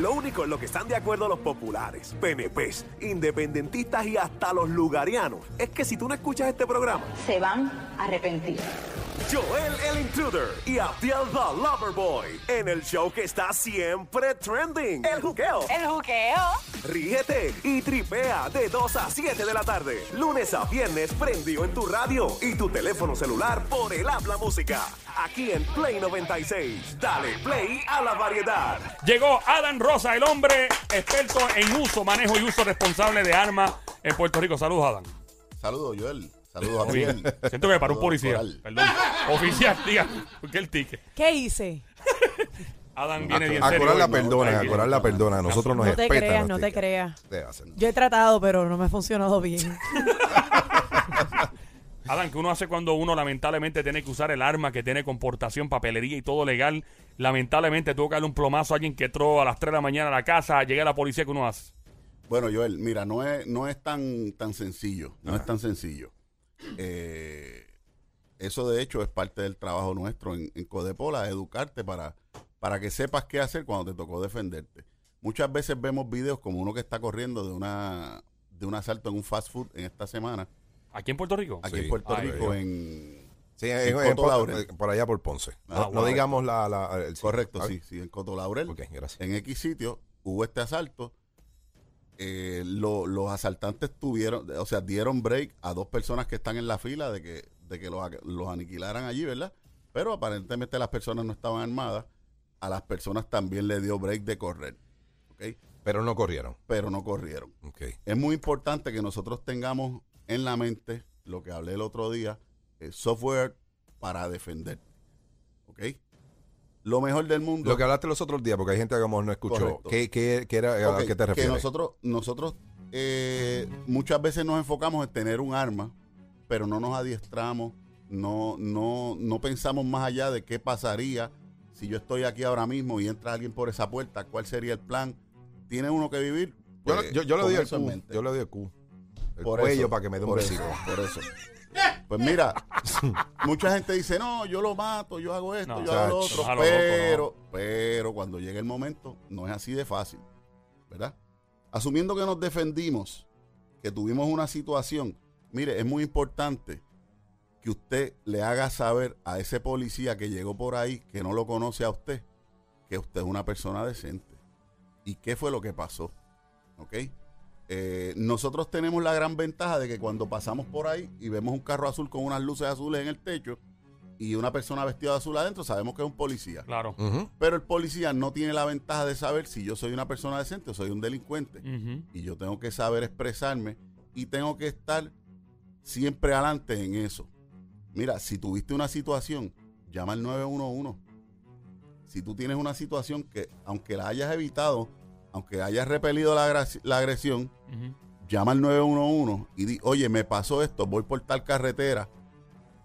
Lo único en lo que están de acuerdo los populares, PNPs, independentistas y hasta los lugarianos es que si tú no escuchas este programa, se van a arrepentir. Joel el Intruder y Abdiel the Loverboy en el show que está siempre trending. El juqueo. El juqueo. Ríete y tripea de 2 a 7 de la tarde. Lunes a viernes prendido en tu radio y tu teléfono celular por el habla música. Aquí en Play 96. Dale play a la variedad. Llegó Adam Rosa, el hombre experto en uso, manejo y uso responsable de armas en Puerto Rico. Saludos, Adam. Saludos, Joel. Saludos a. Miguel. Siento que para un policía. Coral. Perdón. Oficial, diga. ¿Por qué el ticket? ¿Qué hice? Adam viene bien A serio. Coral la perdona, a la perdona. A nosotros nos No te creas, no te creas. Yo he tratado, pero no me ha funcionado bien. Adam, que uno hace cuando uno lamentablemente tiene que usar el arma que tiene comportación, papelería y todo legal. Lamentablemente tuvo que darle un plomazo a alguien que entró a las 3 de la mañana a la casa, llega la policía que uno hace. Bueno, Joel, mira, no es, no es tan, tan sencillo. No es tan sencillo. Eh, eso, de hecho, es parte del trabajo nuestro en, en Codepola, educarte para, para que sepas qué hacer cuando te tocó defenderte. Muchas veces vemos videos como uno que está corriendo de una de un asalto en un fast food en esta semana, ¿Aquí en Puerto Rico? aquí Sí. en Puerto Ay, Rico, Dios. en... Sí, En Coto por, Laurel. por allá por Ponce. Ah, no, digamos la... la- el sitio. Correcto, sí, sí, en Coto Laurel. Ok, gracias. En X sitio hubo este asalto. Eh, lo- los asaltantes tuvieron, o sea, dieron break a dos personas que están en la fila de que, de que los, los aniquilaran allí, ¿verdad? Pero aparentemente las personas no estaban armadas. A las personas también le dio break de correr. ¿Ok? Pero no corrieron. Pero no corrieron. Ok. Es muy importante que nosotros tengamos en la mente lo que hablé el otro día, el software para defender. ¿Ok? Lo mejor del mundo. Lo que hablaste los otros días, porque hay gente que no escuchó. ¿Qué, qué, qué era, ¿A qué te refieres? Que nosotros, nosotros eh, muchas veces nos enfocamos en tener un arma, pero no nos adiestramos, no, no, no pensamos más allá de qué pasaría si yo estoy aquí ahora mismo y entra alguien por esa puerta, cuál sería el plan. ¿Tiene uno que vivir? Yo, Pues, yo, yo le doy el Q. Yo le doy el Q. El Por cuello eso, para que me dé un besico. por eso. Pues mira, mucha gente dice, no, yo lo mato, yo hago esto, No, yo hago lo chacho. otro, loco, pero, pero cuando llegue el momento, no es así de fácil, ¿verdad? Asumiendo que nos defendimos, que tuvimos una situación, mire, es muy importante que usted le haga saber a ese policía que llegó por ahí, que no lo conoce a usted, que usted es una persona decente. ¿Y qué fue lo que pasó? ¿Ok? Eh, nosotros tenemos la gran ventaja de que cuando pasamos por ahí y vemos un carro azul con unas luces azules en el techo y una persona vestida de azul adentro, sabemos que es un policía. Claro. Pero el policía no tiene la ventaja de saber si yo soy una persona decente o soy un delincuente. Y yo tengo que saber expresarme y tengo que estar siempre adelante en eso. Mira, si tuviste una situación, llama al 911. Si tú tienes una situación que, aunque la hayas evitado, aunque hayas repelido la, agresión, llama al 911 y di, oye, me pasó esto, voy por tal carretera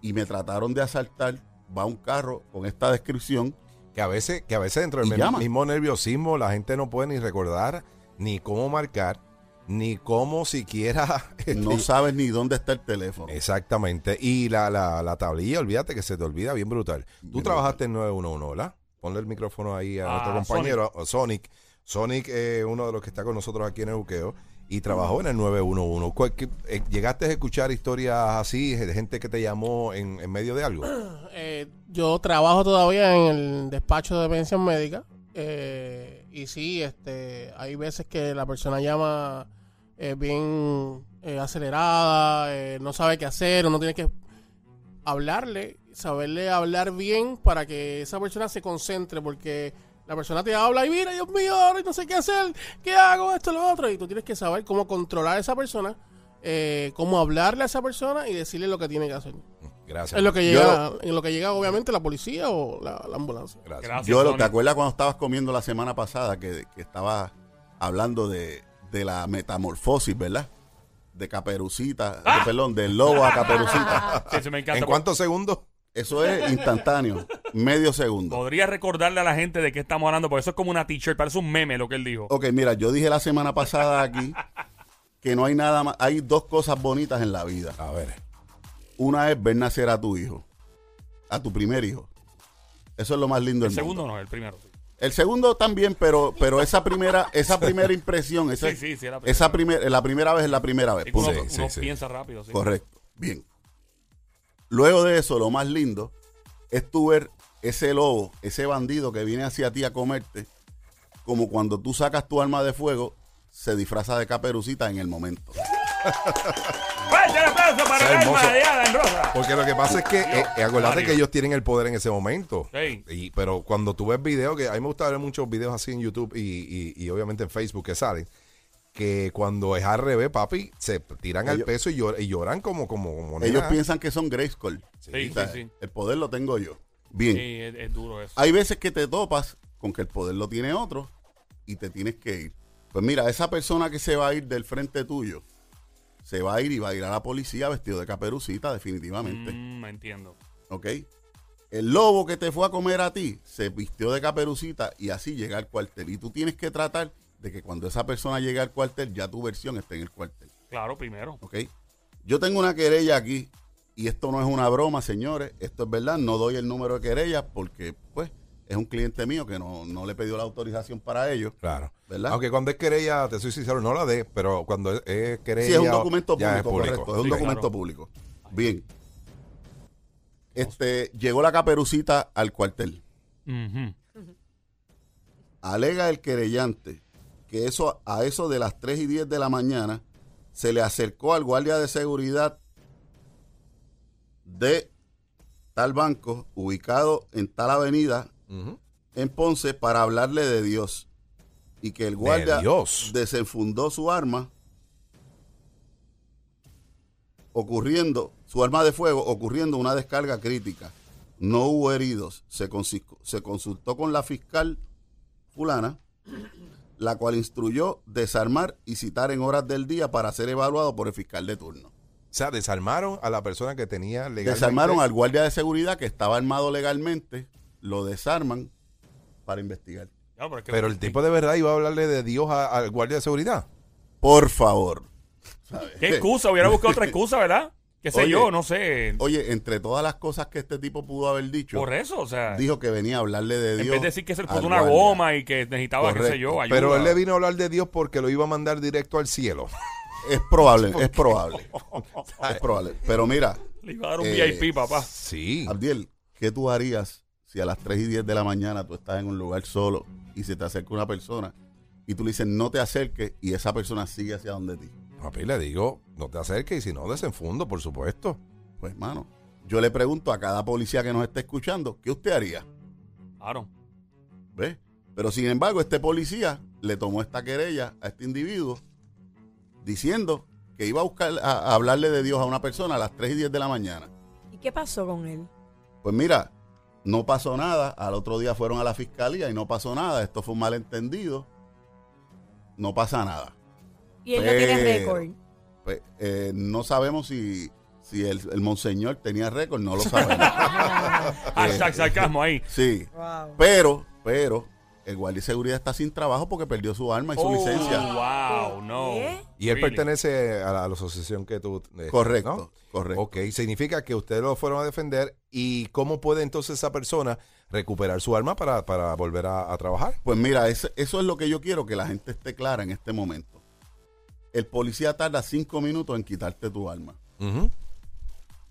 y me trataron de asaltar, va un carro con esta descripción. Que a veces, que a veces dentro del llama. mismo nerviosismo la gente no puede ni recordar ni cómo marcar, ni cómo siquiera este, No sabes ni dónde está el teléfono. Exactamente. Y la, la, la tablilla, olvídate que se te olvida bien brutal. Tú Bien trabajaste en 911, ¿verdad? Ponle el micrófono ahí a Ah, nuestro compañero, Sonic. Sonic, es uno de los que está con nosotros aquí en Euqueo y trabajó en el 911. ¿Cuál- qué- eh, ¿Llegaste a escuchar historias así de gente que te llamó en, en medio de algo? Eh, yo trabajo todavía en el despacho de pensión médica. eh, y sí, este, hay veces que la persona llama eh, bien eh, acelerada, no sabe qué hacer, uno tiene que hablarle, saberle hablar bien para que esa persona se concentre, porque la persona te habla y mira, Dios mío, ahora no sé qué hacer, qué hago, esto, lo otro, y tú tienes que saber cómo controlar a esa persona, eh, cómo hablarle a esa persona y decirle lo que tiene que hacer. Gracias. En lo que Yo- llega, en lo que llega obviamente la policía o la, la ambulancia. Gracias. Gracias. Yo, Sonic. ¿te acuerdas cuando estabas comiendo la semana pasada que, que estabas hablando de, de la metamorfosis, ¿verdad? De caperucita, Ah. de- perdón, del lobo a caperucita. Sí, sí, me encanta. ¿En cuántos segundos? Eso es instantáneo, medio segundo. Podría recordarle a la gente de qué estamos hablando, porque eso es como una t-shirt, parece un meme lo que él dijo. Ok, mira, yo dije la semana pasada aquí que no hay nada más, hay dos cosas bonitas en la vida. A ver. Una es ver nacer a tu hijo, a tu primer hijo. Eso es lo más lindo El del segundo mundo. no, el primero. sí. El segundo también, pero, pero esa primera, esa primera impresión, esa, Sí, sí, sí, la primera. esa primer- la primera vez es la primera vez. Uno, uno sí, sí. piensa rápido, sí. Correcto. Bien. Luego de eso, lo más lindo es tú ver ese lobo, ese bandido que viene hacia ti a comerte, como cuando tú sacas tu arma de fuego, se disfraza de caperucita en el momento. ¡Fuerte el aplauso para el alma de Adam Rosa! Porque lo que pasa es que, eh, eh, acuérdate Mario. que ellos tienen el poder en ese momento. Sí. Y, pero cuando tú ves videos, que a mí me gusta ver muchos videos así en YouTube y, y- y obviamente en Facebook que salen, que cuando es al revés, papi, se tiran al Ellos- peso y, llor- y lloran como, como, como Ellos piensan que son Grayskull. Sí, O sea, sí, sí. El poder lo tengo yo. Bien. Sí, es, es duro eso. Hay veces que te topas con que el poder lo tiene otro y te tienes que ir. Pues mira, esa persona que se va a ir del frente tuyo, se va a ir y va a ir a la policía vestido de caperucita, definitivamente. Mm, entiendo. ¿Ok? El lobo que te fue a comer a ti se vistió de caperucita y así llega al cuartel. Y tú tienes que tratar de que cuando esa persona llegue al cuartel, ya tu versión esté en el cuartel. Claro, primero. ¿Ok? Yo tengo una querella aquí y esto no es una broma, señores. Esto es verdad. No doy el número de querella porque, pues, es un cliente mío que no, no le pidió la autorización para ello. Claro. ¿Verdad? Aunque cuando es querella, te soy sincero, no la de, pero cuando es, es querella. Sí, es un documento público, es correcto. Es un Sí, documento claro. público. Bien. Este, llegó la caperucita al cuartel. Alega el querellante que eso a eso de las 3 y 10 de la mañana se le acercó al guardia de seguridad de tal banco ubicado en tal avenida en Ponce para hablarle de Dios. Y que el guardia Dios. desenfundó su arma ocurriendo su arma de fuego ocurriendo una descarga crítica. No hubo heridos. Se, se consultó con la fiscal fulana la cual instruyó desarmar y citar en horas del día para ser evaluado por el fiscal de turno sea, desarmaron a la persona que tenía legalmente. desarmaron al guardia de seguridad que estaba armado legalmente lo desarman para investigar pero es que- Pero el tipo de verdad iba a hablarle de Dios al guardia de seguridad. por favor ¿Qué excusa? Hubiera buscado otra excusa, ¿verdad? ¿Qué sé Oye. yo? No sé. Oye, entre todas las cosas que este tipo pudo haber dicho, Por eso, o sea, dijo que venía a hablarle de en Dios. vez de decir que se le puso una guardia. goma y que necesitaba, qué sé Correcto. yo, ayuda. Pero él le vino a hablar de Dios porque lo iba a mandar directo al cielo. Es probable, es probable. es probable. Pero mira, Le iba a dar un Eh, VIP, papá. Sí. Abdiel, ¿qué tú harías si a las 3 y 10 de la mañana tú estás en un lugar solo y se te acerca una persona y tú le dices no te acerques y esa persona sigue hacia donde ti? Papi, le digo, no te acerques y si no, desenfundo, por supuesto. Pues, hermano, yo le pregunto a cada policía que nos esté escuchando, ¿qué usted haría? Claro. ¿Ves? Pero sin embargo, este policía le tomó esta querella a este individuo diciendo que iba a buscar a, a hablarle de Dios a una persona a las 3 y 10 de la mañana. ¿Y qué pasó con él? Pues mira, no pasó nada. Al otro día fueron a la fiscalía y no pasó nada. Esto fue un malentendido. No pasa nada. Y él no tiene Pero- récord. Pues, eh, no sabemos si, si el, el monseñor tenía récord, no lo sabemos. Hashtag sarcasmo ahí. sí. Wow. Pero, pero, el guardia de seguridad está sin trabajo porque perdió su arma y su Oh, licencia. Wow, no. ¿Qué? Y él Really. pertenece a la, a la asociación que tú... eh, Correcto, ¿no? correcto. Ok, significa que ustedes lo fueron a defender y cómo puede entonces esa persona recuperar su arma para, para volver a, a trabajar. Pues mira, eso es lo que yo quiero que la gente esté clara en este momento. El policía tarda cinco minutos en quitarte tu arma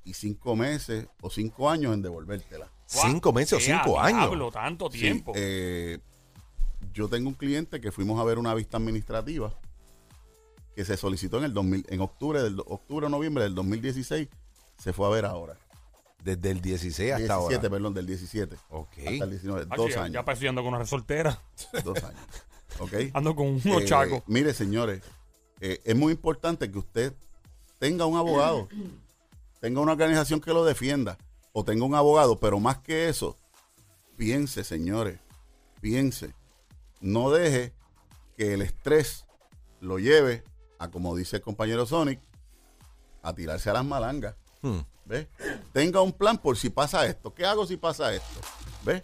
y cinco meses o cinco años en devolvértela. Cinco meses o ¡Qué cinco años. diablo, tanto Sí, tiempo. eh, yo tengo un cliente que fuimos a ver una vista administrativa que se solicitó en el 2000, en octubre del octubre o noviembre del 2016 se fue a ver ahora. Desde el 16 hasta 17, ahora. perdón, del 17 Ok. hasta el 19, Ah, dos ya- años, Ya pareció ando con una resoltera. dos años. ¿Ok? Ando con unos Eh, chacos. Mire, señores, eh, es muy importante que usted tenga un abogado, tenga una organización que lo defienda, o tenga un abogado, pero más que eso, piense, señores, piense. No deje que el estrés lo lleve a, como dice el compañero Sonic, a tirarse a las malangas. Hmm. ¿Ves? Tenga un plan por si pasa esto. ¿Qué hago si pasa esto? ¿Ves?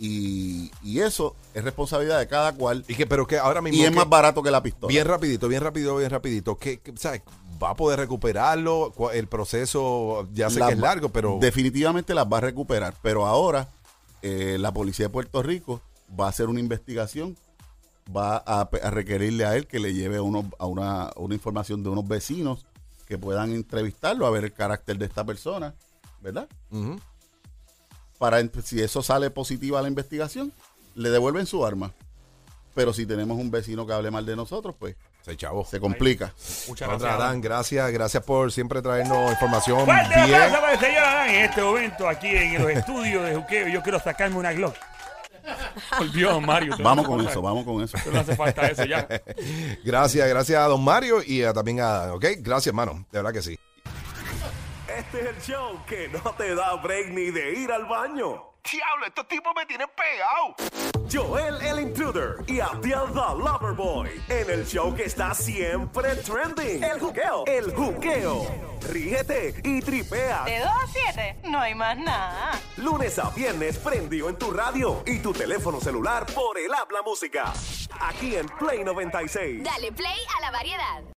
Y, y eso es responsabilidad de cada cual. Y que, pero que ahora mismo. Y es que- más barato que la pistola. Bien rapidito, bien rápido, bien rapidito. ¿Qué, qué- sabes? ¿Va a poder recuperarlo? ¿Cuál- El proceso, ya sé Las que es largo, pero... Definitivamente las va a recuperar. Pero ahora, eh, la policía de Puerto Rico va a hacer una investigación, va a, requerirle a él que le lleve unos, a una, una información de unos vecinos que puedan entrevistarlo a ver el carácter de esta persona, ¿verdad? Para si eso sale positiva a la investigación, le devuelven su arma. Pero si tenemos un vecino que hable mal de nosotros, pues Se chavo. se complica. Muchas gracias. Adán, gracias, gracias por siempre traernos información Fuerte bien. para el señor Adán en este momento aquí en los estudios de Juqueo. Yo quiero sacarme una Glock. Por Dios, Mario. Vamos con eso, vamos con eso. No hace falta eso ya. Gracias, gracias a don Mario y a- también a ¿ok? Gracias, hermano. De verdad que sí. Este es el show que no te da break ni de ir al baño. Diablo, estos tipos me tienen pegado. Joel el Intruder y Abdiel the Loverboy en el show que está siempre trending. El juqueo. El juqueo. Ríete y tripea. De 2 a 7, no hay más nada. Lunes a viernes prendido en tu radio y tu teléfono celular por el habla música. Aquí en Play 96. Dale play a la variedad.